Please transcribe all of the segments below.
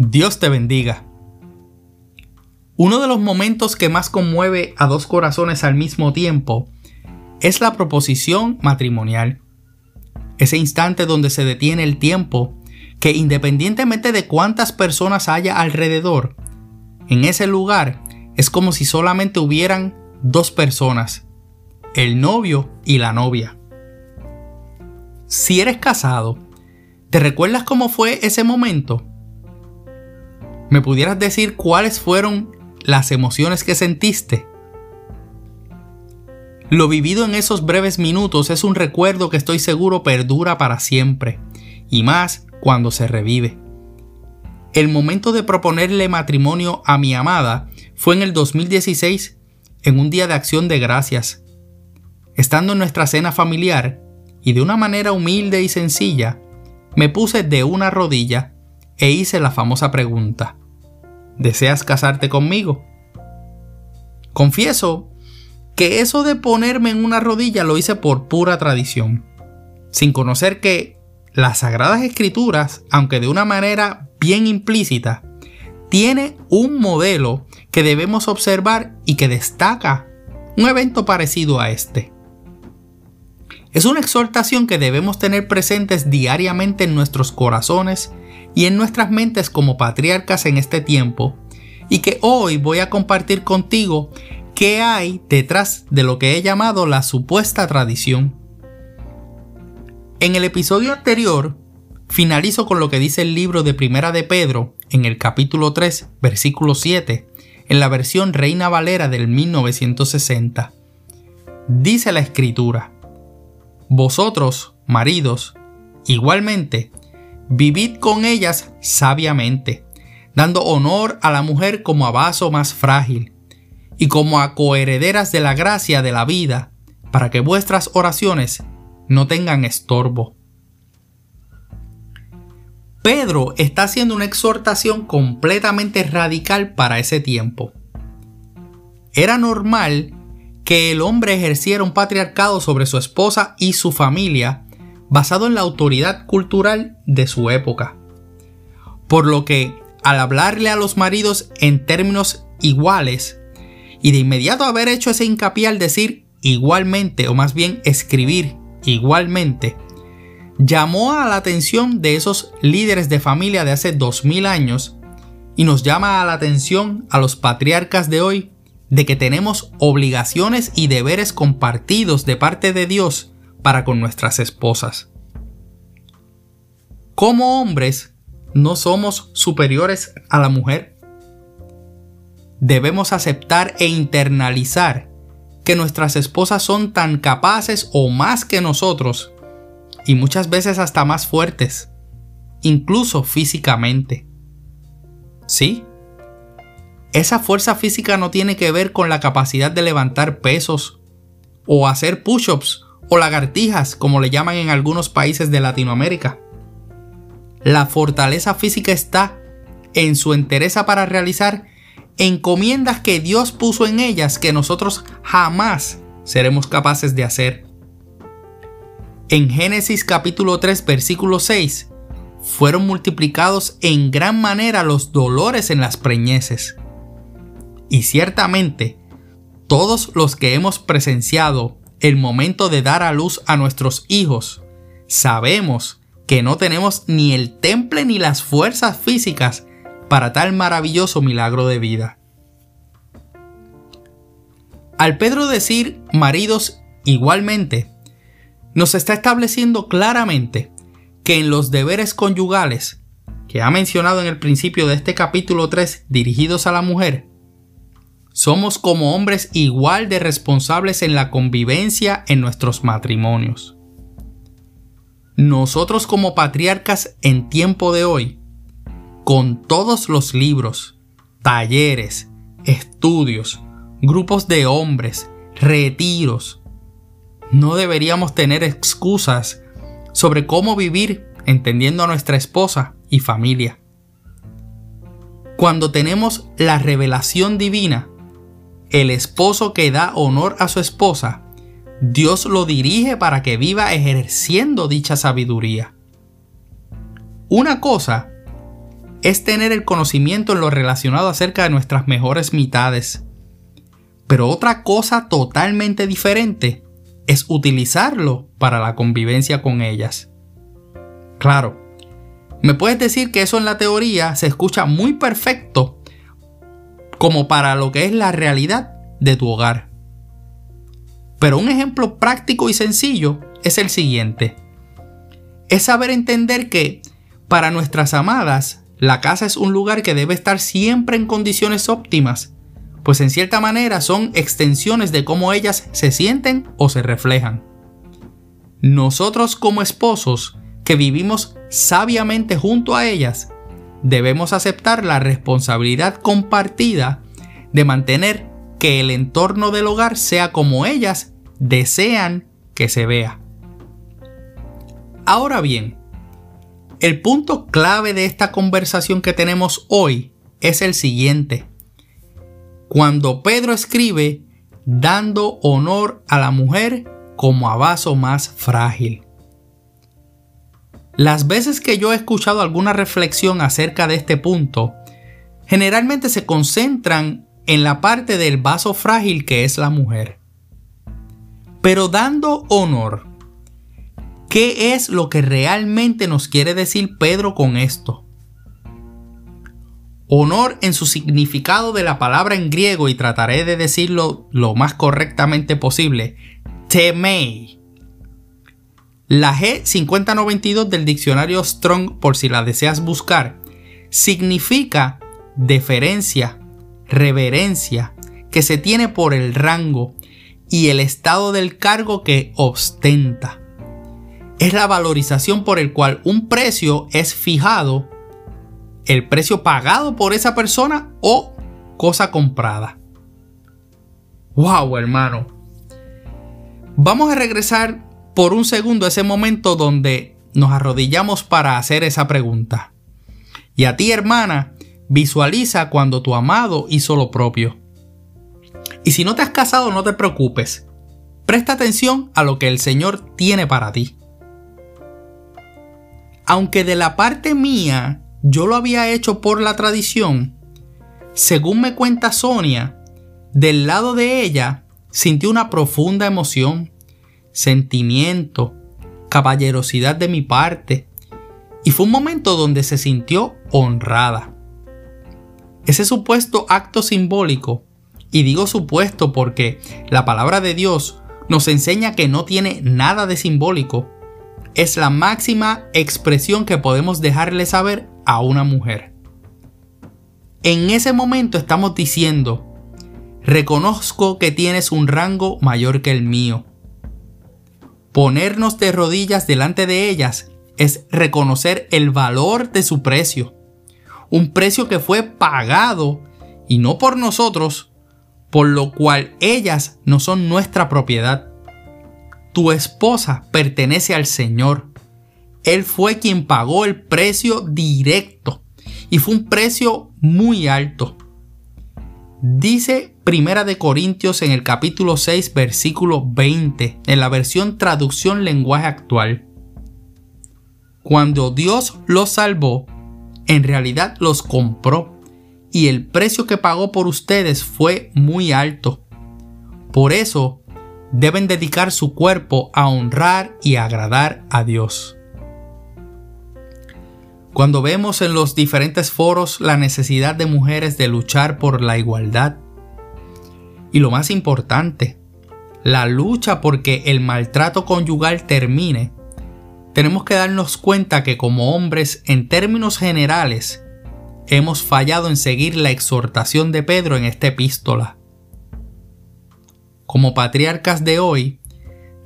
Dios te bendiga. Uno de los momentos que más conmueve a dos corazones al mismo tiempo es la proposición matrimonial. Ese instante donde se detiene el tiempo que independientemente de cuántas personas haya alrededor, en ese lugar es como si solamente hubieran dos personas, el novio y la novia. Si eres casado, ¿te recuerdas cómo fue ese momento? ¿Me pudieras decir cuáles fueron las emociones que sentiste? Lo vivido en esos breves minutos es un recuerdo que estoy seguro perdura para siempre, y más cuando se revive. El momento de proponerle matrimonio a mi amada fue en el 2016, en un día de acción de gracias. Estando en nuestra cena familiar, y de una manera humilde y sencilla, me puse de una rodilla e hice la famosa pregunta. ¿Deseas casarte conmigo? Confieso que eso de ponerme en una rodilla lo hice por pura tradición, sin conocer que las Sagradas Escrituras, aunque de una manera bien implícita, tiene un modelo que debemos observar y que destaca un evento parecido a este. Es una exhortación que debemos tener presentes diariamente en nuestros corazones y en nuestras mentes como patriarcas en este tiempo y que hoy voy a compartir contigo qué hay detrás de lo que he llamado la supuesta tradición. En el episodio anterior finalizo con lo que dice el libro de Primera de Pedro en el capítulo 3, versículo 7, en la versión Reina Valera del 1960. Dice la escritura, Vosotros, maridos, igualmente, Vivid con ellas sabiamente, dando honor a la mujer como a vaso más frágil, y como a coherederas de la gracia de la vida, para que vuestras oraciones no tengan estorbo. Pedro está haciendo una exhortación completamente radical para ese tiempo. Era normal que el hombre ejerciera un patriarcado sobre su esposa y su familia basado en la autoridad cultural de su época. Por lo que, al hablarle a los maridos en términos iguales, y de inmediato haber hecho ese hincapié al decir igualmente, o más bien escribir igualmente, llamó a la atención de esos líderes de familia de hace 2000 años y nos llama a la atención a los patriarcas de hoy de que tenemos obligaciones y deberes compartidos de parte de Dios para con nuestras esposas. Como hombres, no somos superiores a la mujer. Debemos aceptar e internalizar que nuestras esposas son tan capaces o más que nosotros, y muchas veces hasta más fuertes, incluso físicamente. ¿Sí? Esa fuerza física no tiene que ver con la capacidad de levantar pesos o hacer push-ups o lagartijas, como le llaman en algunos países de Latinoamérica. La fortaleza física está en su entereza para realizar encomiendas que Dios puso en ellas que nosotros jamás seremos capaces de hacer. En Génesis capítulo 3 versículo 6 fueron multiplicados en gran manera los dolores en las preñeces. Y ciertamente, todos los que hemos presenciado el momento de dar a luz a nuestros hijos, sabemos que no tenemos ni el temple ni las fuerzas físicas para tal maravilloso milagro de vida. Al Pedro decir maridos igualmente, nos está estableciendo claramente que en los deberes conyugales que ha mencionado en el principio de este capítulo 3 dirigidos a la mujer, somos como hombres igual de responsables en la convivencia en nuestros matrimonios. Nosotros como patriarcas en tiempo de hoy, con todos los libros, talleres, estudios, grupos de hombres, retiros, no deberíamos tener excusas sobre cómo vivir entendiendo a nuestra esposa y familia. Cuando tenemos la revelación divina, el esposo que da honor a su esposa, Dios lo dirige para que viva ejerciendo dicha sabiduría. Una cosa es tener el conocimiento en lo relacionado acerca de nuestras mejores mitades. Pero otra cosa totalmente diferente es utilizarlo para la convivencia con ellas. Claro, me puedes decir que eso en la teoría se escucha muy perfecto como para lo que es la realidad de tu hogar. Pero un ejemplo práctico y sencillo es el siguiente. Es saber entender que para nuestras amadas la casa es un lugar que debe estar siempre en condiciones óptimas, pues en cierta manera son extensiones de cómo ellas se sienten o se reflejan. Nosotros como esposos que vivimos sabiamente junto a ellas, debemos aceptar la responsabilidad compartida de mantener que el entorno del hogar sea como ellas desean que se vea. Ahora bien, el punto clave de esta conversación que tenemos hoy es el siguiente. Cuando Pedro escribe dando honor a la mujer como a vaso más frágil. Las veces que yo he escuchado alguna reflexión acerca de este punto, generalmente se concentran en la parte del vaso frágil que es la mujer. Pero dando honor ¿Qué es lo que realmente nos quiere decir Pedro con esto? Honor en su significado de la palabra en griego y trataré de decirlo lo más correctamente posible. Temei. La G5092 del diccionario Strong, por si la deseas buscar, significa deferencia, reverencia, que se tiene por el rango y el estado del cargo que ostenta es la valorización por el cual un precio es fijado, el precio pagado por esa persona o cosa comprada. ¡Wow, hermano! Vamos a regresar por un segundo ese momento donde nos arrodillamos para hacer esa pregunta. Y a ti, hermana, visualiza cuando tu amado hizo lo propio. Y si no te has casado, no te preocupes. Presta atención a lo que el Señor tiene para ti aunque de la parte mía yo lo había hecho por la tradición, según me cuenta Sonia, del lado de ella sintió una profunda emoción, sentimiento, caballerosidad de mi parte, y fue un momento donde se sintió honrada. Ese supuesto acto simbólico, y digo supuesto porque la palabra de Dios nos enseña que no tiene nada de simbólico, es la máxima expresión que podemos dejarle saber a una mujer. En ese momento estamos diciendo, reconozco que tienes un rango mayor que el mío. Ponernos de rodillas delante de ellas es reconocer el valor de su precio. Un precio que fue pagado y no por nosotros, por lo cual ellas no son nuestra propiedad. Tu esposa pertenece al Señor. Él fue quien pagó el precio directo y fue un precio muy alto. Dice Primera de Corintios en el capítulo 6 versículo 20 en la versión traducción lenguaje actual. Cuando Dios los salvó, en realidad los compró y el precio que pagó por ustedes fue muy alto. Por eso deben dedicar su cuerpo a honrar y agradar a Dios. Cuando vemos en los diferentes foros la necesidad de mujeres de luchar por la igualdad, y lo más importante, la lucha porque el maltrato conyugal termine, tenemos que darnos cuenta que como hombres, en términos generales, hemos fallado en seguir la exhortación de Pedro en esta epístola. Como patriarcas de hoy,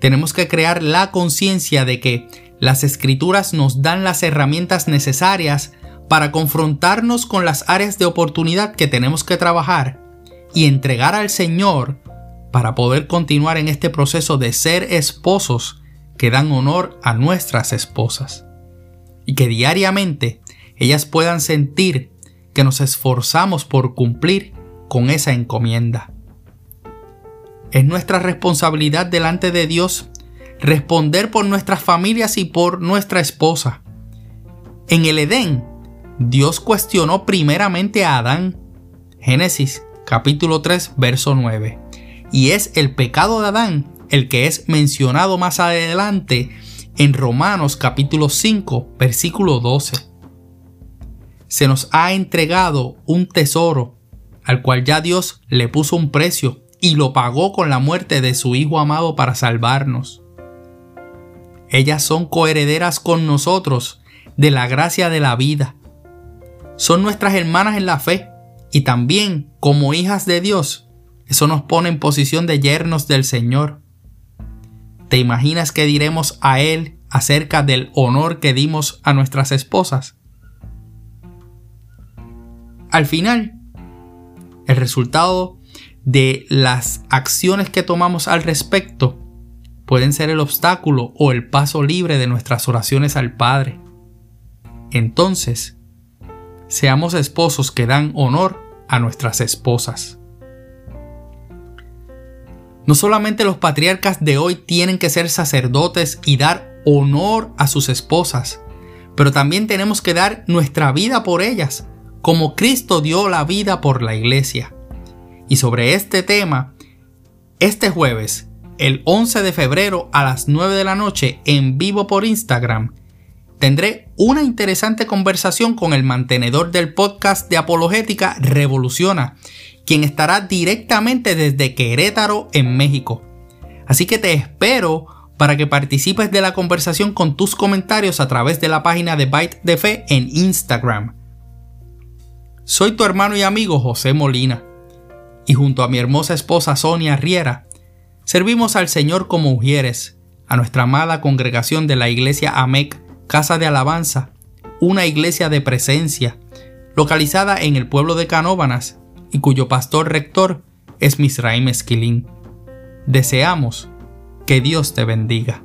tenemos que crear la conciencia de que las escrituras nos dan las herramientas necesarias para confrontarnos con las áreas de oportunidad que tenemos que trabajar y entregar al Señor para poder continuar en este proceso de ser esposos que dan honor a nuestras esposas. Y que diariamente ellas puedan sentir que nos esforzamos por cumplir con esa encomienda. Es nuestra responsabilidad delante de Dios responder por nuestras familias y por nuestra esposa. En el Edén, Dios cuestionó primeramente a Adán. Génesis capítulo 3 verso 9. Y es el pecado de Adán el que es mencionado más adelante en Romanos capítulo 5 versículo 12. Se nos ha entregado un tesoro al cual ya Dios le puso un precio y lo pagó con la muerte de su Hijo amado para salvarnos. Ellas son coherederas con nosotros de la gracia de la vida. Son nuestras hermanas en la fe y también como hijas de Dios. Eso nos pone en posición de yernos del Señor. ¿Te imaginas que diremos a Él acerca del honor que dimos a nuestras esposas? Al final, el resultado de las acciones que tomamos al respecto pueden ser el obstáculo o el paso libre de nuestras oraciones al Padre. Entonces, seamos esposos que dan honor a nuestras esposas. No solamente los patriarcas de hoy tienen que ser sacerdotes y dar honor a sus esposas, pero también tenemos que dar nuestra vida por ellas, como Cristo dio la vida por la iglesia. Y sobre este tema, este jueves, el 11 de febrero a las 9 de la noche en vivo por Instagram, tendré una interesante conversación con el mantenedor del podcast de apologética Revoluciona, quien estará directamente desde Querétaro, en México. Así que te espero para que participes de la conversación con tus comentarios a través de la página de Byte de Fe en Instagram. Soy tu hermano y amigo José Molina y junto a mi hermosa esposa Sonia Riera, servimos al Señor como mujeres, a nuestra amada congregación de la iglesia AMEC, Casa de Alabanza, una iglesia de presencia, localizada en el pueblo de Canóbanas y cuyo pastor rector es Misraim Esquilín. Deseamos que Dios te bendiga.